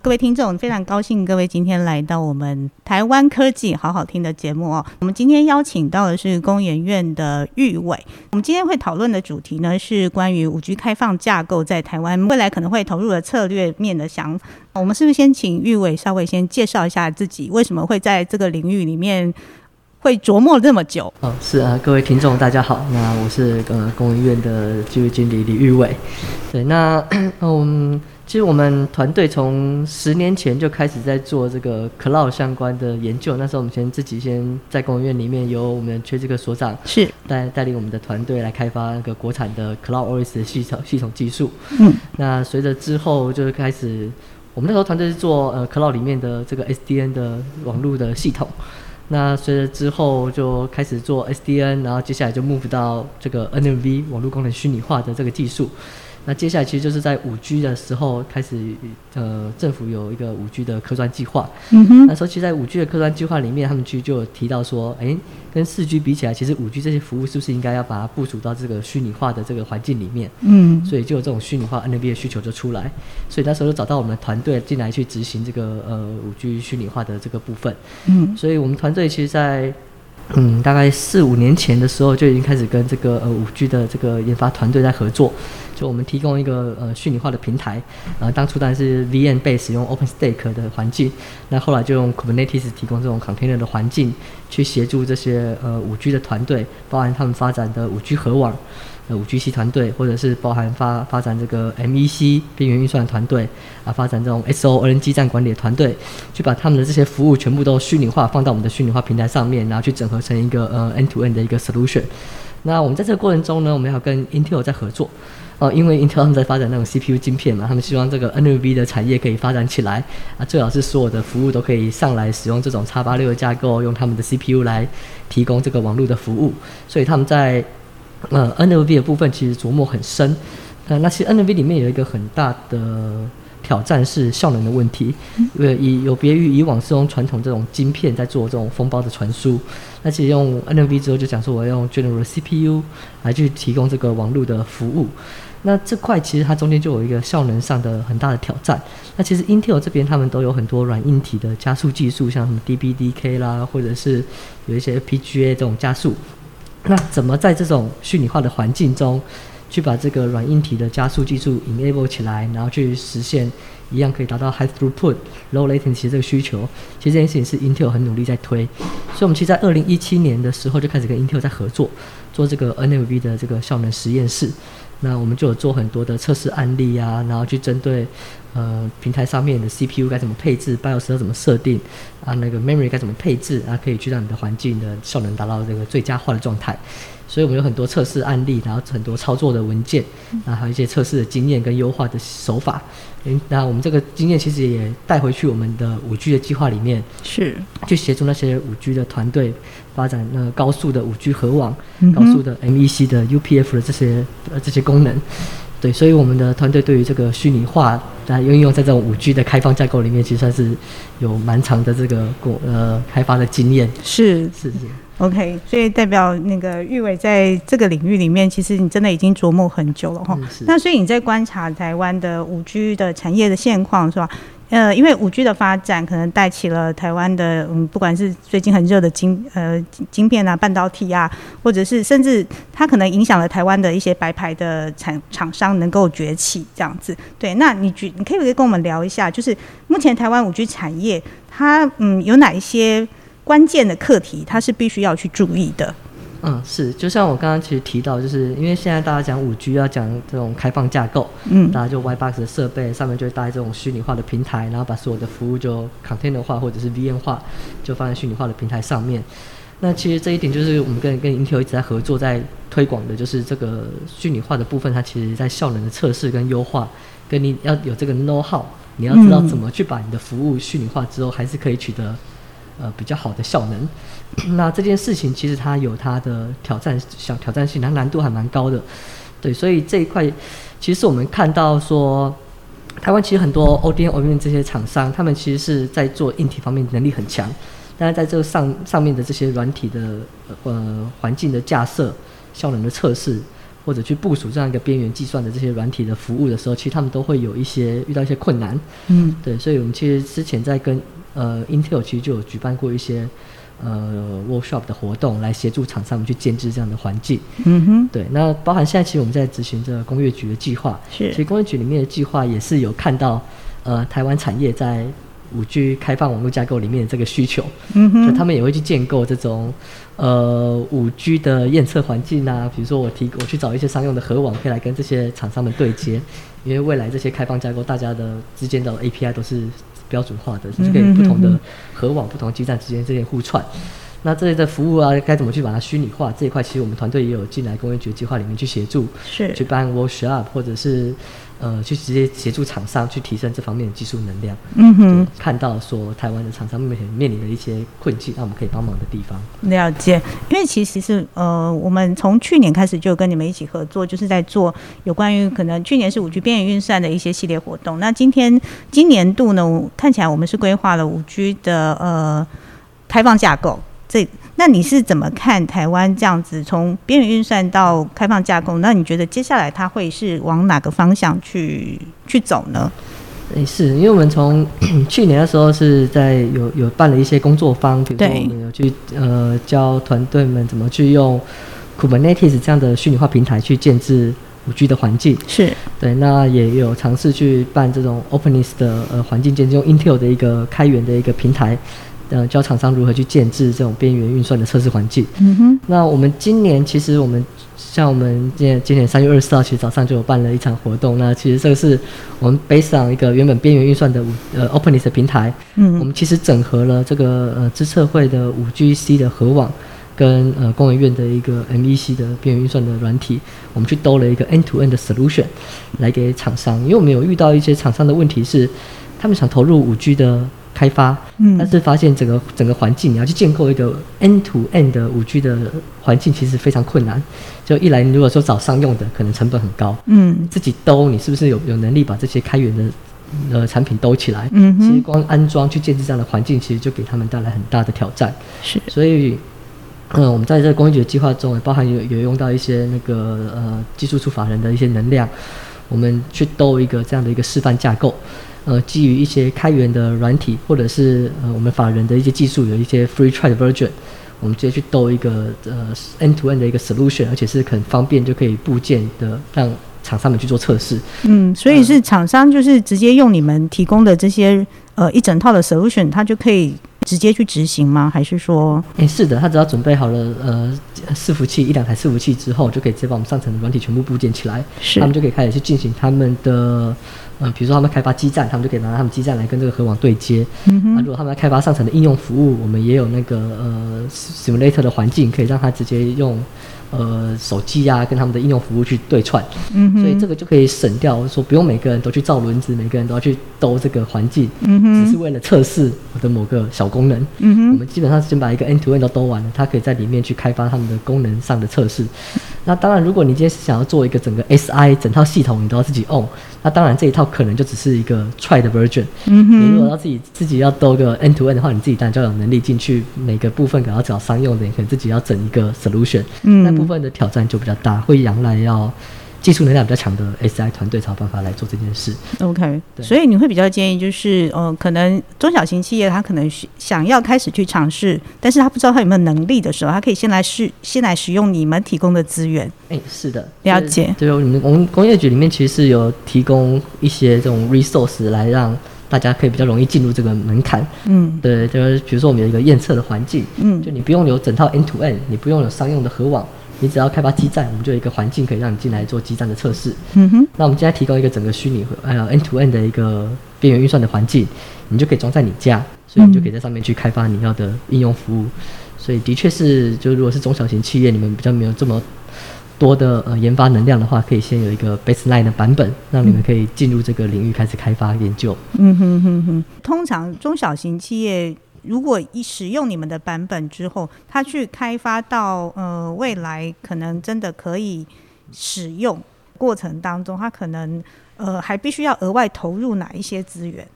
各位听众，非常高兴各位今天来到我们台湾科技好好听的节目哦。我们今天邀请到的是工研院的玉伟。我们今天会讨论的主题呢是关于五 G 开放架构在台湾未来可能会投入的策略面的想法。我们是不是先请玉伟稍微先介绍一下自己，为什么会在这个领域里面会琢磨这么久？哦，是啊，各位听众大家好，那我是呃工研院的技术经理李玉伟。对，那嗯。其实我们团队从十年前就开始在做这个 cloud 相关的研究。那时候我们先自己先在工院里面，由我们缺这个所长是带带领我们的团队来开发那个国产的 cloud OS 的系统系统技术。嗯，那随着之后就是开始，我们那时候团队是做呃 cloud 里面的这个 SDN 的网络的系统。那随着之后就开始做 SDN，然后接下来就 move 到这个 NMV 网络功能虚拟化的这个技术。那接下来其实就是在五 G 的时候开始，呃，政府有一个五 G 的科专计划。嗯哼。那时候其实，在五 G 的科专计划里面，他们其实就有提到说，哎，跟四 G 比起来，其实五 G 这些服务是不是应该要把它部署到这个虚拟化的这个环境里面？嗯。所以就有这种虚拟化 n b 的需求就出来，所以那时候就找到我们团队进来去执行这个呃五 G 虚拟化的这个部分。嗯。所以我们团队其实，在嗯，大概四五年前的时候就已经开始跟这个呃五 G 的这个研发团队在合作，就我们提供一个呃虚拟化的平台，呃当初当然是 VM base 使用 OpenStack 的环境，那后来就用 Kubernetes 提供这种 container 的环境，去协助这些呃五 G 的团队，包含他们发展的五 G 核网。呃，五 G C 团队，或者是包含发发展这个 MEC 边缘运算团队啊，发展这种 SON 基站管理的团队，去把他们的这些服务全部都虚拟化，放到我们的虚拟化平台上面，然后去整合成一个呃 N to N 的一个 solution。那我们在这个过程中呢，我们要跟 Intel 在合作哦，因为 Intel 他们在发展那种 CPU 晶片嘛，他们希望这个 NVB 的产业可以发展起来啊，最好是所有的服务都可以上来使用这种叉八六的架构，用他们的 CPU 来提供这个网络的服务，所以他们在呃，NLV 的部分其实琢磨很深，呃，那其实 NLV 里面有一个很大的挑战是效能的问题，因为以有别于以往是用传统这种晶片在做这种封包的传输，那其实用 NLV 之后就讲说我要用 General CPU 来去提供这个网络的服务，那这块其实它中间就有一个效能上的很大的挑战。那其实 Intel 这边他们都有很多软硬体的加速技术，像什么 DBDK 啦，或者是有一些 PGA 这种加速。那怎么在这种虚拟化的环境中，去把这个软硬体的加速技术 enable 起来，然后去实现一样可以达到 high throughput、low latency 这个需求？其实这件事情是 Intel 很努力在推，所以我们其实，在二零一七年的时候就开始跟 Intel 在合作，做这个 NLV 的这个效能实验室。那我们就有做很多的测试案例啊，然后去针对。呃，平台上面的 CPU 该怎么配置，BIOS 要怎么设定啊？那个 Memory 该怎么配置啊？可以去让你的环境的效能达到这个最佳化的状态。所以我们有很多测试案例，然后很多操作的文件，啊，还有一些测试的经验跟优化的手法。嗯，那我们这个经验其实也带回去我们的五 G 的计划里面，是去协助那些五 G 的团队发展那个高速的五 G 核网、高速的 MEC 的 UPF 的这些呃这些功能。对，所以我们的团队对于这个虚拟化，在运用在这种五 G 的开放架构里面，其实算是有蛮长的这个过呃开发的经验。是是是，OK，所以代表那个玉伟在这个领域里面，其实你真的已经琢磨很久了哈。那所以你在观察台湾的五 G 的产业的现况，是吧？呃，因为五 G 的发展可能带起了台湾的，嗯，不管是最近很热的晶呃晶片啊、半导体啊，或者是甚至它可能影响了台湾的一些白牌的产厂商能够崛起这样子。对，那你觉你可以不可以跟我们聊一下，就是目前台湾五 G 产业它嗯有哪一些关键的课题，它是必须要去注意的？嗯，是，就像我刚刚其实提到，就是因为现在大家讲五 G 要讲这种开放架构，嗯，大家就 White Box 的设备上面就会搭这种虚拟化的平台，然后把所有的服务就 container 化或者是 VM 化，就放在虚拟化的平台上面。那其实这一点就是我们跟跟 Intel 一直在合作，在推广的，就是这个虚拟化的部分，它其实在效能的测试跟优化，跟你要有这个 know how，你要知道怎么去把你的服务虚拟化之后，还是可以取得呃比较好的效能。那这件事情其实它有它的挑战，小挑战性，它难度还蛮高的，对，所以这一块其实我们看到说，台湾其实很多 ODM、OEM 这些厂商，他们其实是在做硬体方面能力很强，但是在这个上上面的这些软体的呃环境的架设、效能的测试，或者去部署这样一个边缘计算的这些软体的服务的时候，其实他们都会有一些遇到一些困难。嗯，对，所以我们其实之前在跟呃 Intel 其实就有举办过一些呃 workshop 的活动，来协助厂商们去建制这样的环境。嗯哼，对，那包含现在其实我们在执行这个工业局的计划，是，其实工业局里面的计划也是有看到呃台湾产业在。五 G 开放网络架构里面的这个需求，嗯哼，他们也会去建构这种呃五 G 的验测环境啊，比如说我提我去找一些商用的核网，可以来跟这些厂商们对接，因为未来这些开放架构，大家的之间的 API 都是标准化的，是可以不同的核网、不同基站之间这些互串。那这类的服务啊，该怎么去把它虚拟化？这一块其实我们团队也有进来工业局计划里面去协助，是去办 workshop 或者是。呃，去直接协助厂商去提升这方面的技术能量。嗯哼，看到说台湾的厂商目前面临的一些困境，那我们可以帮忙的地方。了解，因为其实是呃，我们从去年开始就跟你们一起合作，就是在做有关于可能去年是五 G 边缘运算的一些系列活动。那今天今年度呢，看起来我们是规划了五 G 的呃开放架构。这那你是怎么看台湾这样子从边缘运算到开放架构？那你觉得接下来它会是往哪个方向去去走呢？诶，是因为我们从 去年的时候是在有有办了一些工作坊，比如说我们有去呃教团队们怎么去用 Kubernetes 这样的虚拟化平台去建制五 G 的环境。是对，那也有尝试去办这种 Openness 的呃环境建制，用 Intel 的一个开源的一个平台。呃，教厂商如何去建制这种边缘运算的测试环境。嗯哼。那我们今年其实我们像我们今今年三月二十四号，其实早上就有办了一场活动。那其实这个是我们 based on 一个原本边缘运算的呃 OpenNess 平台。嗯。我们其实整合了这个呃知测会的五 GC 的核网，跟呃工研院的一个 MEC 的边缘运算的软体，我们去兜了一个 end-to-end 的 solution 来给厂商。因为我们有遇到一些厂商的问题是，他们想投入五 G 的。开发，嗯，但是发现整个整个环境，你要去建构一个 N to N 的五 G 的环境，其实非常困难。就一来，如果说找商用的，可能成本很高，嗯，自己兜，你是不是有有能力把这些开源的呃产品兜起来？嗯，其实光安装去建设这样的环境，其实就给他们带来很大的挑战。是，所以，嗯，我们在这个工业局的计划中，也包含有有用到一些那个呃技术出法人的一些能量，我们去兜一个这样的一个示范架构。呃，基于一些开源的软体，或者是呃我们法人的一些技术，有一些 free trial version，我们直接去兜一个呃 end to end 的一个 solution，而且是很方便就可以部件的让厂商们去做测试。嗯，所以是厂商就是直接用你们提供的这些呃一整套的 solution，它就可以直接去执行吗？还是说？哎，是的，他只要准备好了呃伺服器一两台伺服器之后，就可以直接把我们上层的软体全部部件起来，是，他们就可以开始去进行他们的。嗯，比如说他们开发基站，他们就可以拿他们基站来跟这个核网对接。嗯啊，如果他们要开发上层的应用服务，我们也有那个呃 simulator 的环境，可以让他直接用。呃，手机啊，跟他们的应用服务去对串，嗯所以这个就可以省掉，说不用每个人都去造轮子，每个人都要去兜这个环境，嗯只是为了测试我的某个小功能，嗯我们基本上先把一个 end to end 都兜完了，它可以在里面去开发他们的功能上的测试。那当然，如果你今天是想要做一个整个 SI 整套系统，你都要自己 own，那当然这一套可能就只是一个 try 的 version。嗯哼，你如果要自己自己要兜个 end to end 的话，你自己当然就有能力进去每个部分，给要找商用的，你可能自己要整一个 solution。嗯。部分的挑战就比较大，会仰赖要技术能量比较强的 SI 团队才有办法来做这件事。OK，所以你会比较建议，就是呃，可能中小型企业他可能想要开始去尝试，但是他不知道他有没有能力的时候，他可以先来试，先来使用你们提供的资源。哎，是的，了解。对，我们我们工业局里面其实是有提供一些这种 resource 来让大家可以比较容易进入这个门槛。嗯，对，就是比如说我们有一个验测的环境，嗯，就你不用有整套 N to N，你不用有商用的核网。你只要开发基站，我们就有一个环境可以让你进来做基站的测试。嗯哼。那我们现在提供一个整个虚拟呃 N to N 的一个边缘运算的环境，你就可以装在你家，所以你就可以在上面去开发你要的应用服务。所以的确是，就如果是中小型企业，你们比较没有这么多的呃研发能量的话，可以先有一个 baseline 的版本，让你们可以进入这个领域开始开发研究。嗯哼哼哼。通常中小型企业。如果一使用你们的版本之后，他去开发到呃未来可能真的可以使用过程当中，他可能呃还必须要额外投入哪一些资源？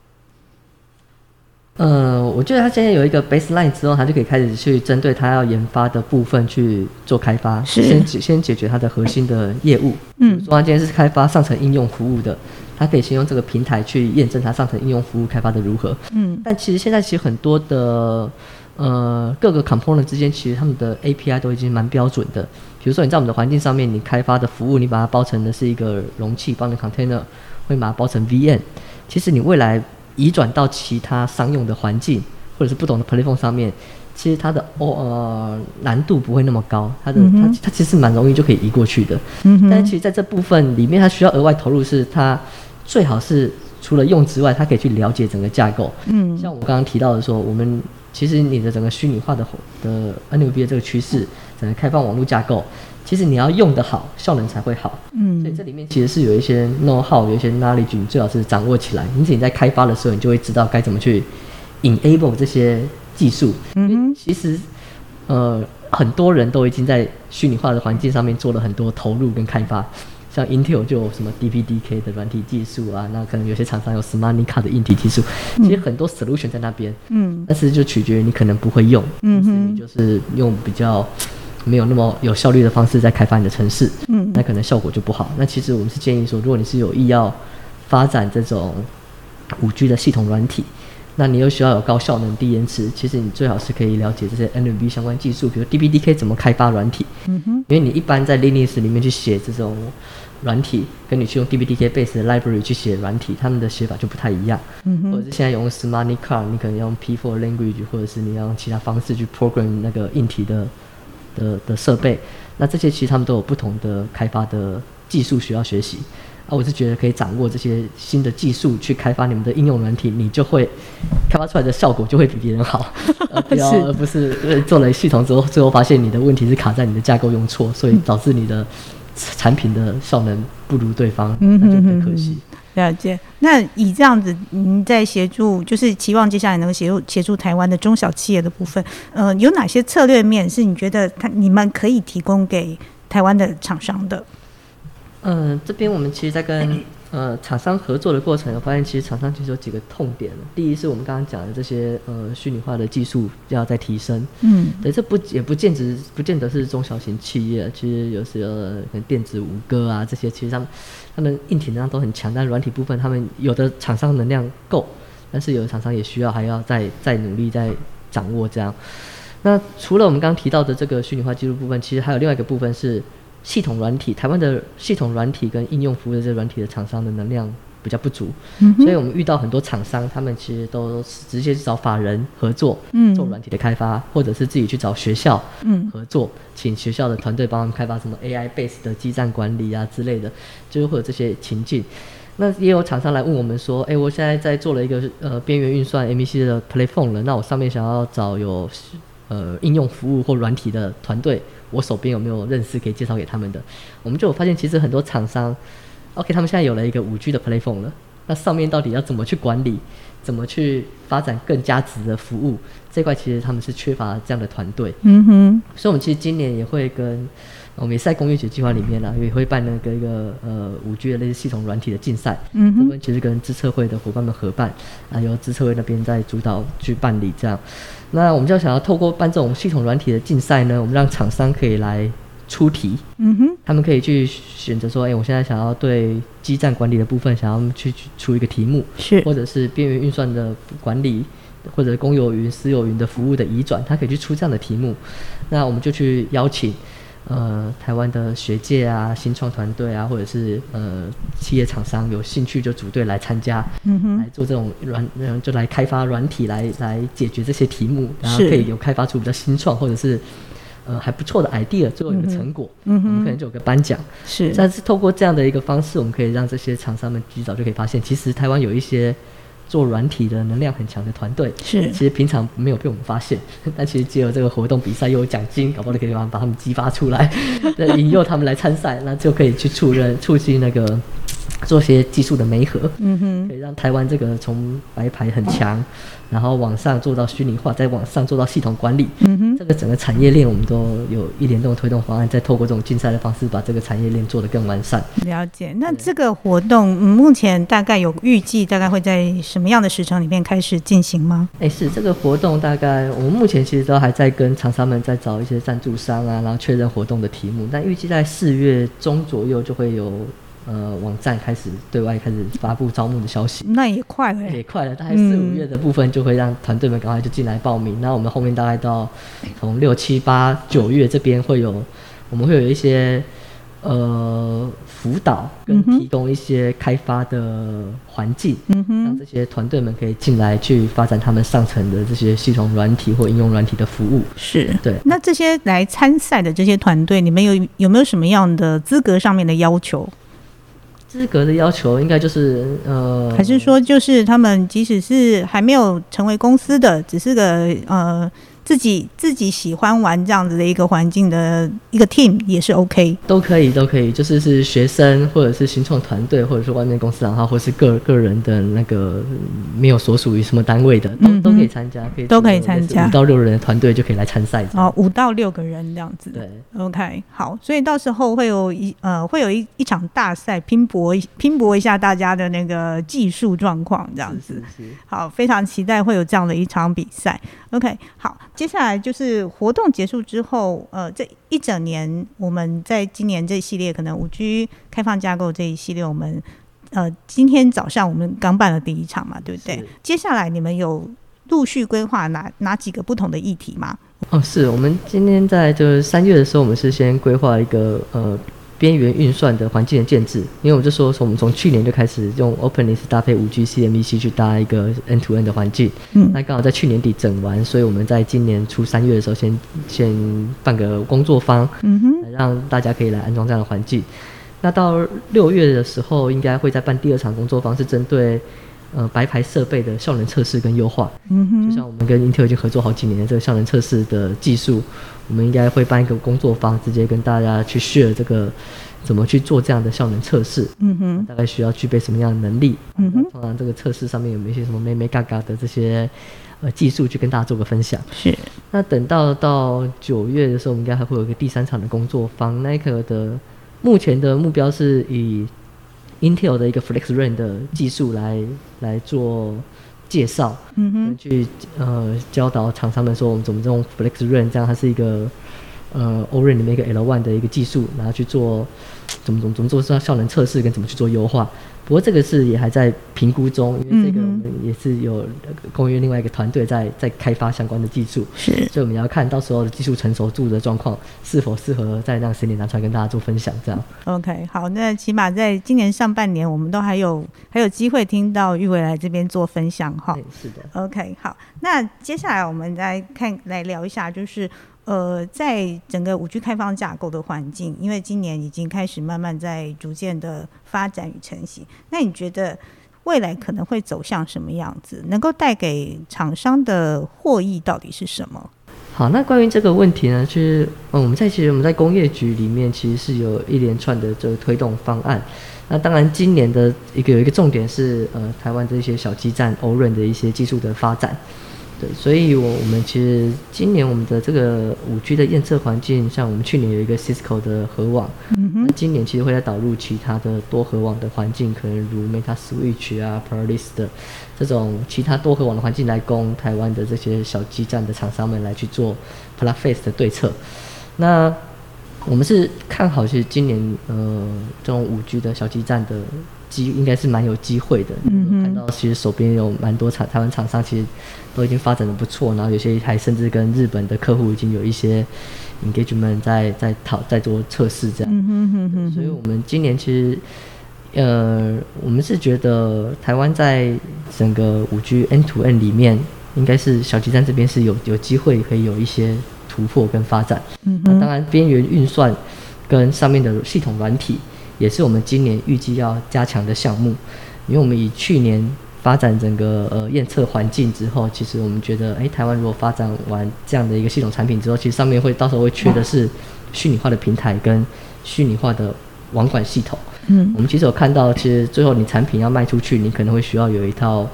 呃，我觉得他现在有一个 baseline 之后，他就可以开始去针对他要研发的部分去做开发，先解先解决他的核心的业务。嗯，说他今天是开发上层应用服务的，他可以先用这个平台去验证它上层应用服务开发的如何。嗯，但其实现在其实很多的呃各个 component 之间，其实他们的 API 都已经蛮标准的。比如说你在我们的环境上面，你开发的服务，你把它包成的是一个容器，帮你 container，会把它包成 VM。其实你未来移转到其他商用的环境，或者是不同的 platform 上面，其实它的哦呃难度不会那么高，它的它它其实蛮容易就可以移过去的。嗯但是其实在这部分里面，它需要额外投入，是它最好是除了用之外，它可以去了解整个架构。嗯。像我刚刚提到的说，我们其实你的整个虚拟化的的 NUB 的这个趋势，整个开放网络架构。其实你要用得好，效能才会好。嗯，所以这里面其实是有一些 know how，有一些 knowledge，你最好是掌握起来。因此你在开发的时候，你就会知道该怎么去 enable 这些技术。嗯其实，呃，很多人都已经在虚拟化的环境上面做了很多投入跟开发。像 Intel 就有什么 DPDK 的软体技术啊，那可能有些厂商有 SmartNIC 的硬体技术。其实很多 solution 在那边。嗯。但是就取决于你可能不会用。嗯哼。你就是用比较。没有那么有效率的方式在开发你的城市，嗯，那可能效果就不好。那其实我们是建议说，如果你是有意要发展这种五 G 的系统软体，那你又需要有高效能、低延迟，其实你最好是可以了解这些 NVB 相关技术，比如 DPDK 怎么开发软体，嗯哼，因为你一般在 Linux 里面去写这种软体，跟你去用 DBDK base 的 library 去写软体，他们的写法就不太一样，嗯哼，或者是现在用 SmartNIC，你可能用 P4 language，或者是你要用其他方式去 program 那个硬体的。的的设备，那这些其实他们都有不同的开发的技术需要学习，啊，我是觉得可以掌握这些新的技术去开发你们的应用软体，你就会开发出来的效果就会比别人好，不要而不是做了系统之后，最后发现你的问题是卡在你的架构用错，所以导致你的产品的效能不如对方，那就很可惜。了解，那以这样子，您在协助，就是期望接下来能够协助协助台湾的中小企业的部分，呃，有哪些策略面是你觉得他你们可以提供给台湾的厂商的？嗯，这边我们其实，在跟。呃，厂商合作的过程，我发现其实厂商其实有几个痛点。第一是我们刚刚讲的这些呃虚拟化的技术要再提升。嗯，对，这不也不见得不见得是中小型企业，其实有时候可能电子五哥啊这些，其实他们他们硬体能量都很强，但软体部分他们有的厂商能量够，但是有的厂商也需要还要再再努力再掌握这样。那除了我们刚刚提到的这个虚拟化技术部分，其实还有另外一个部分是。系统软体，台湾的系统软体跟应用服务的这软体的厂商的能量比较不足，所以我们遇到很多厂商，他们其实都直接去找法人合作，做软体的开发，或者是自己去找学校合作，请学校的团队帮他们开发什么 AI base 的基站管理啊之类的，就是会有这些情境。那也有厂商来问我们说，哎，我现在在做了一个呃边缘运算 MEC 的 Playphone 了，那我上面想要找有呃应用服务或软体的团队。我手边有没有认识可以介绍给他们的？我们就有发现，其实很多厂商，OK，他们现在有了一个五 G 的 Playphone 了。那上面到底要怎么去管理？怎么去发展更加值的服务？这块其实他们是缺乏这样的团队。嗯哼。所以，我们其实今年也会跟我们也在工业学计划里面呢，也会办那个一个呃五 G 的类似系统软体的竞赛。嗯哼。这边其实跟资策会的伙伴们合办，啊，由资策会那边在主导去办理这样。那我们就想要透过办这种系统软体的竞赛呢，我们让厂商可以来出题，嗯哼，他们可以去选择说，哎，我现在想要对基站管理的部分想要去出一个题目，是，或者是边缘运算的管理，或者公有云、私有云的服务的移转，他可以去出这样的题目，那我们就去邀请。呃，台湾的学界啊，新创团队啊，或者是呃企业厂商有兴趣就组队来参加，来做这种软，就来开发软体来来解决这些题目，然后可以有开发出比较新创或者是呃还不错的 idea，最后有个成果，嗯我们可能就有个颁奖。是，但是透过这样的一个方式，我们可以让这些厂商们及早就可以发现，其实台湾有一些。做软体的能量很强的团队是，其实平常没有被我们发现，但其实借由这个活动比赛又有奖金，搞不好可以把把他们激发出来，引诱他们来参赛，那就可以去促认促进那个做些技术的媒合，嗯哼，可以让台湾这个从白牌很强。然后往上做到虚拟化，再往上做到系统管理，嗯哼，这个整个产业链我们都有一联动推动方案，再透过这种竞赛的方式，把这个产业链做得更完善。了解。那这个活动目前大概有预计，大概会在什么样的时程里面开始进行吗？哎，是这个活动大概我们目前其实都还在跟厂商们在找一些赞助商啊，然后确认活动的题目。但预计在四月中左右就会有呃网站开始对外开始发布招募的消息。那也快了，也快了，大概四五月的部分就会让团队们赶快就进来报名。那我们后面大概到从六七八九月这边会有，我们会有一些。呃，辅导跟提供一些开发的环境，嗯让这些团队们可以进来去发展他们上层的这些系统软体或应用软体的服务。是对。那这些来参赛的这些团队，你们有有没有什么样的资格上面的要求？资格的要求应该就是呃，还是说就是他们即使是还没有成为公司的，只是个呃。自己自己喜欢玩这样子的一个环境的一个 team 也是 OK，都可以都可以，就是是学生或者是新创团队，或者是外面公司然后或是个个人的那个没有所属于什么单位的，都都可以参加，可以都可以参加，五到六人的团队就可以来参赛。哦，五到六个人这样子，对，OK，好，所以到时候会有一呃会有一一场大赛拼搏拼搏一下大家的那个技术状况这样子，好，非常期待会有这样的一场比赛。OK，好。接下来就是活动结束之后，呃，这一整年我们在今年这一系列可能五 G 开放架构这一系列，我们呃今天早上我们刚办了第一场嘛，对不对？接下来你们有陆续规划哪哪几个不同的议题吗？哦，是我们今天在就是三月的时候，我们是先规划一个呃。边缘运算的环境的建制，因为我们就说，从我们从去年就开始用 OpenNIS 搭配五 G CMEC 去搭一个 N to N 的环境。嗯，那刚好在去年底整完，所以我们在今年初三月的时候，先先办个工作坊，嗯哼，让大家可以来安装这样的环境。那到六月的时候，应该会再办第二场工作坊，是针对。呃，白牌设备的效能测试跟优化，嗯哼，就像我们跟 Intel 已经合作好几年的这个效能测试的技术，我们应该会办一个工作坊，直接跟大家去 share 这个怎么去做这样的效能测试，嗯哼，大概需要具备什么样的能力，嗯哼，通常这个测试上面有没有一些什么咩咩嘎嘎的这些呃技术去跟大家做个分享。是，那等到到九月的时候，我们应该还会有一个第三场的工作坊，那个的目前的目标是以。Intel 的一个 FlexRan 的技术来来做介绍，嗯哼，去呃教导厂商们说我们怎么用 FlexRan，这样它是一个呃 Orin 里面一个 L1 的一个技术，然后去做怎么怎么怎么做效效能测试跟怎么去做优化。不过这个是也还在评估中，因为这个我们也是有公约另外一个团队在在开发相关的技术，是，所以我们要看到时候的技术成熟度的状况是否适合再让十年拿出来跟大家做分享，这样。OK，好，那起码在今年上半年，我们都还有还有机会听到玉伟来这边做分享哈。是的。OK，好，那接下来我们来看来聊一下，就是。呃，在整个五 G 开放架构的环境，因为今年已经开始慢慢在逐渐的发展与成型。那你觉得未来可能会走向什么样子？能够带给厂商的获益到底是什么？好，那关于这个问题呢，其实我们在其实我们在工业局里面其实是有一连串的这个推动方案。那当然，今年的一个有一个重点是呃，台湾这些小基站欧润的一些技术的发展。所以，我我们其实今年我们的这个五 G 的验测环境，像我们去年有一个 Cisco 的核网，嗯那今年其实会再导入其他的多核网的环境，可能如 Meta Switch 啊、Polaris 的这种其他多核网的环境，来供台湾的这些小基站的厂商们来去做 Plugface 的对策。那我们是看好，其实今年呃这种五 G 的小基站的。机应该是蛮有机会的，看到其实手边有蛮多厂台湾厂商，其实都已经发展的不错，然后有些还甚至跟日本的客户已经有一些 engagement 在在讨在做测试这样，所以我们今年其实呃我们是觉得台湾在整个五 G N to N 里面，应该是小基站这边是有有机会可以有一些突破跟发展，嗯那当然边缘运算跟上面的系统软体。也是我们今年预计要加强的项目，因为我们以去年发展整个呃验测环境之后，其实我们觉得，哎，台湾如果发展完这样的一个系统产品之后，其实上面会到时候会缺的是虚拟化的平台跟虚拟化的网管系统。嗯，我们其实有看到，其实最后你产品要卖出去，你可能会需要有一套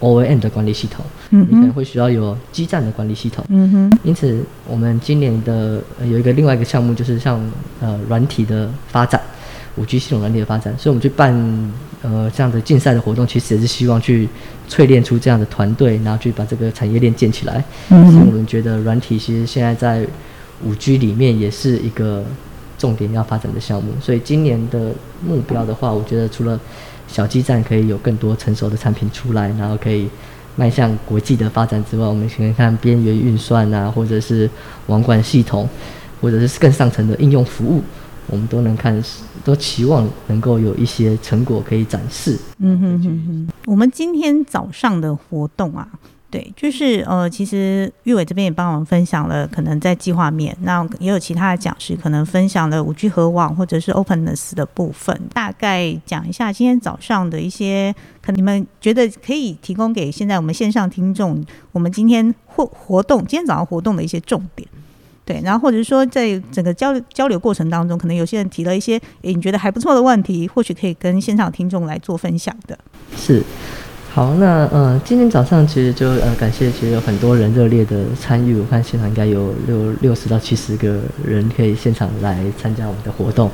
O A M 的管理系统，嗯，你可能会需要有基站的管理系统。嗯哼，因此我们今年的有一个另外一个项目，就是像呃软体的发展。五 G 系统软体的发展，所以我们去办呃这样的竞赛的活动，其实也是希望去淬炼出这样的团队，然后去把这个产业链建起来。嗯，所以我们觉得软体其实现在在五 G 里面也是一个重点要发展的项目。所以今年的目标的话，我觉得除了小基站可以有更多成熟的产品出来，然后可以迈向国际的发展之外，我们可以看边缘运算啊，或者是网管系统，或者是更上层的应用服务。我们都能看，都期望能够有一些成果可以展示。嗯哼哼哼。我们今天早上的活动啊，对，就是呃，其实玉伟这边也帮我们分享了，可能在计划面，那也有其他的讲师可能分享了五 G 和网或者是 openness 的部分，大概讲一下今天早上的一些，可能你们觉得可以提供给现在我们线上听众，我们今天活活动，今天早上活动的一些重点。对，然后或者是说，在整个交流交流过程当中，可能有些人提了一些诶你觉得还不错的问题，或许可以跟现场听众来做分享的。是，好，那呃，今天早上其实就呃感谢，其实有很多人热烈的参与，我看现场应该有六六十到七十个人可以现场来参加我们的活动。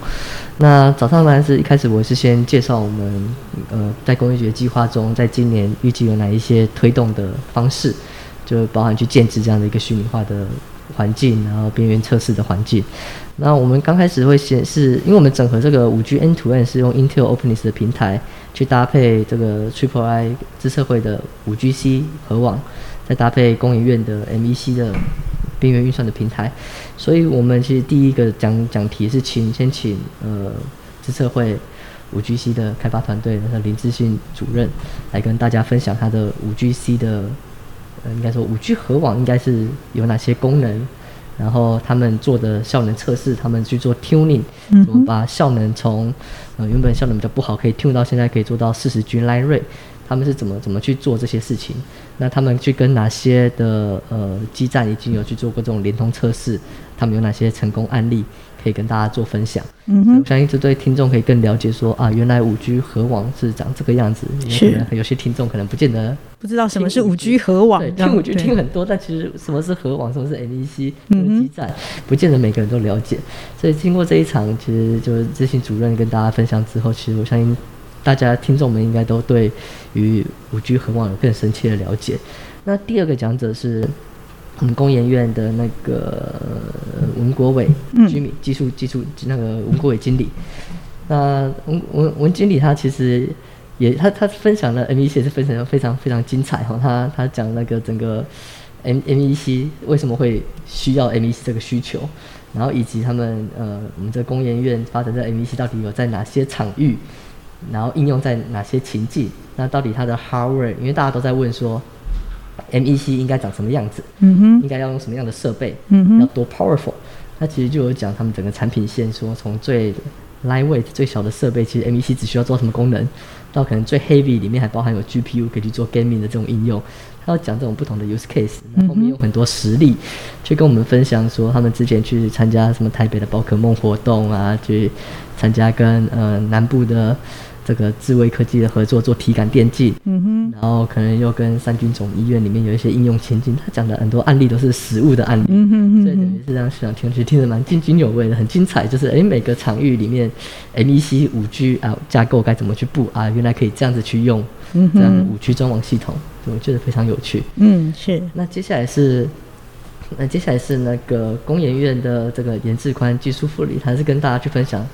那早上呢是一开始我是先介绍我们呃在工业局计划中，在今年预计有哪一些推动的方式，就包含去建制这样的一个虚拟化的。环境，然后边缘测试的环境。那我们刚开始会显示，因为我们整合这个五 G N2N 是用 Intel OpenNess 的平台去搭配这个 Triple I 资测会的五 G C 核网，再搭配工研院的 MEC 的边缘运算的平台。所以我们其实第一个讲讲题是请先请呃资测会五 G C 的开发团队的林志信主任来跟大家分享他的五 G C 的。呃，应该说五 G 核网应该是有哪些功能，然后他们做的效能测试，他们去做 tuning，怎么把效能从呃原本效能比较不好可以 tune 到现在可以做到四十 G line rate，他们是怎么怎么去做这些事情？那他们去跟哪些的呃基站已经有去做过这种联通测试？他们有哪些成功案例？可以跟大家做分享，嗯哼，相信这对听众可以更了解说啊，原来五 G 核网是长这个样子。是，有些听众可能不见得不知道什么是五 G 核网，对，听五 G 听很多，但其实什么是核网，什么是 MEC 基站，不见得每个人都了解。所以经过这一场，其实就是执行主任跟大家分享之后，其实我相信大家听众们应该都对于五 G 核网有更深切的了解。那第二个讲者是。我们工研院的那个文国伟居民技术技术那个文国伟经理，那文文文经理他其实也他他分享的 MEC 也是分享的非常非常精彩哈，他他讲那个整个 M MEC 为什么会需要 MEC 这个需求，然后以及他们呃我们这工研院发展的 MEC 到底有在哪些场域，然后应用在哪些情境，那到底它的 hardware，因为大家都在问说。MEC 应该长什么样子？嗯哼，应该要用什么样的设备？嗯哼，要多 powerful？那其实就有讲他们整个产品线，说从最 lightweight 最小的设备，其实 MEC 只需要做什么功能，到可能最 heavy 里面还包含有 GPU 可以去做 gaming 的这种应用。他要讲这种不同的 use case，那后面有很多实例，去跟我们分享说他们之前去参加什么台北的宝可梦活动啊，去参加跟呃南部的。这个智慧科技的合作做体感电竞，嗯哼，然后可能又跟三军总医院里面有一些应用前景，他讲的很多案例都是实物的案例，嗯哼所以等于是让想听去听得蛮津津有味的，很精彩。就是哎，每个场域里面，MEC 五 G 啊架构该怎么去布啊，原来可以这样子去用，这样的五 G 专网系统，我觉得非常有趣。嗯，是。那接下来是，那接下来是那个工研院的这个严志宽技术副理，他是跟大家去分享。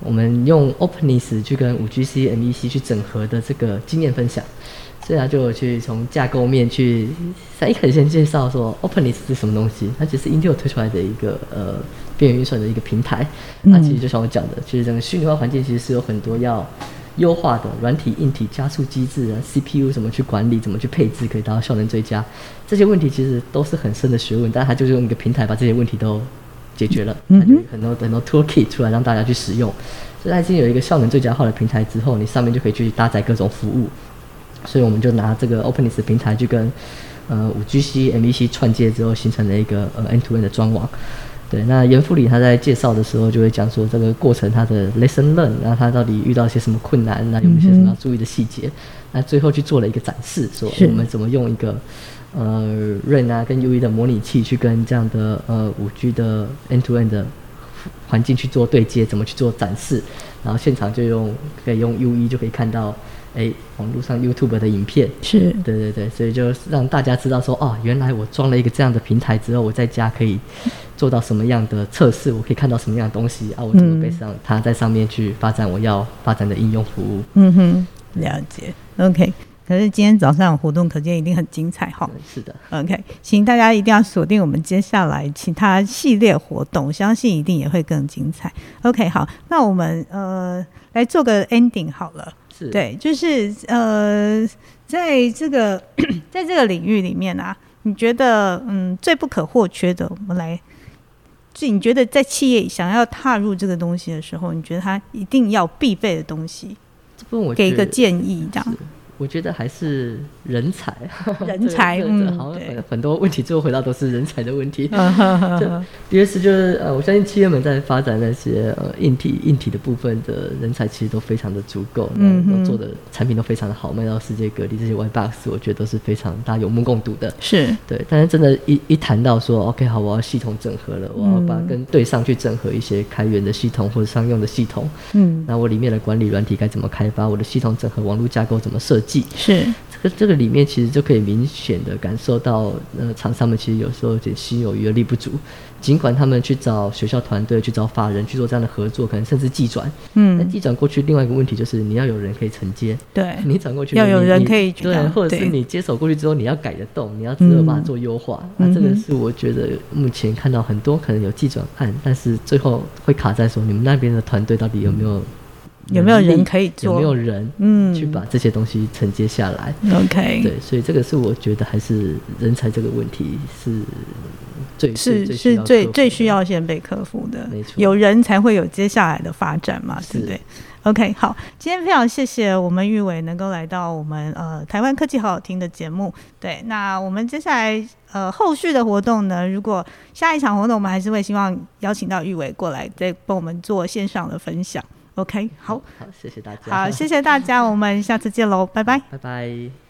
我们用 OpenNess 去跟 5GC MEC 去整合的这个经验分享，所以他就去从架构面去，他一开始先介绍说 OpenNess 是什么东西，它其实 Intel 推出来的一个呃边缘运算的一个平台。那其实就像我讲的，其实整个虚拟化环境其实是有很多要优化的软体、硬体加速机制啊，CPU 怎么去管理、怎么去配置，可以达到效能最佳。这些问题其实都是很深的学问，但他就是用一个平台把这些问题都。解决了，那就很多很多 toolkit 出来让大家去使用。所以它已经有一个效能最佳化的平台之后，你上面就可以去搭载各种服务。所以我们就拿这个 OpenNess 平台去跟呃五 GC MEC 串接之后，形成了一个呃 N2N 的专网。对，那严副理他在介绍的时候就会讲说这个过程他的 lesson learn，然后他到底遇到一些什么困难，那有一些什么要注意的细节。那最后去做了一个展示，说我们怎么用一个。呃，Rain 啊，跟 UE 的模拟器去跟这样的呃五 G 的 End-to-End 的环境去做对接，怎么去做展示，然后现场就用可以用 U E 就可以看到。哎，网络上 YouTube 的影片是对对对，所以就让大家知道说，哦，原来我装了一个这样的平台之后，我在家可以做到什么样的测试，我可以看到什么样的东西啊，我怎么可以让它在上面去发展我要发展的应用服务。嗯哼，了解。OK，可是今天早上活动可见一定很精彩哈。是的。OK，请大家一定要锁定我们接下来其他系列活动，相信一定也会更精彩。OK，好，那我们呃来做个 ending 好了。是对，就是呃，在这个 在这个领域里面啊，你觉得嗯最不可或缺的，我们来，就你觉得在企业想要踏入这个东西的时候，你觉得它一定要必备的东西，给一个建议这样。我觉得还是人才，人才，嗯，好，很 很多问题最后回到都是人才的问题。第二次就是呃，我相信企业们在发展那些呃硬体硬体的部分的人才其实都非常的足够，嗯，做的产品都非常的好，卖到世界各地。这些 Y box 我觉得都是非常大家有目共睹的。是对，但是真的，一一谈到说 OK 好，我要系统整合了，我要把跟对上去整合一些开源的系统或者商用的系统，嗯，那我里面的管理软体该怎么开发？我的系统整合网络架构怎么设计？是。这个这个里面其实就可以明显的感受到，呃，厂商们其实有时候有点心有余而力不足。尽管他们去找学校团队、去找法人去做这样的合作，可能甚至寄转，嗯，那寄转过去，另外一个问题就是你要有人可以承接，对，你转过去要有人可以对，或者是你接手过去之后，你要改得动，你要自个把它做优化。那这个是我觉得目前看到很多可能有寄转案，但是最后会卡在说你们那边的团队到底有没有。有没有人可以做？有没有人嗯去把这些东西承接下来？OK，对，所以这个是我觉得还是人才这个问题是最是是最最需要先被克服的。没错，有人才会有接下来的发展嘛，对不对？OK，好，今天非常谢谢我们玉伟能够来到我们呃台湾科技好好听的节目。对，那我们接下来呃后续的活动呢？如果下一场活动，我们还是会希望邀请到玉伟过来再帮我们做线上的分享。OK，好，好，谢谢大家。好，谢谢大家，我们下次见喽，拜拜，拜拜。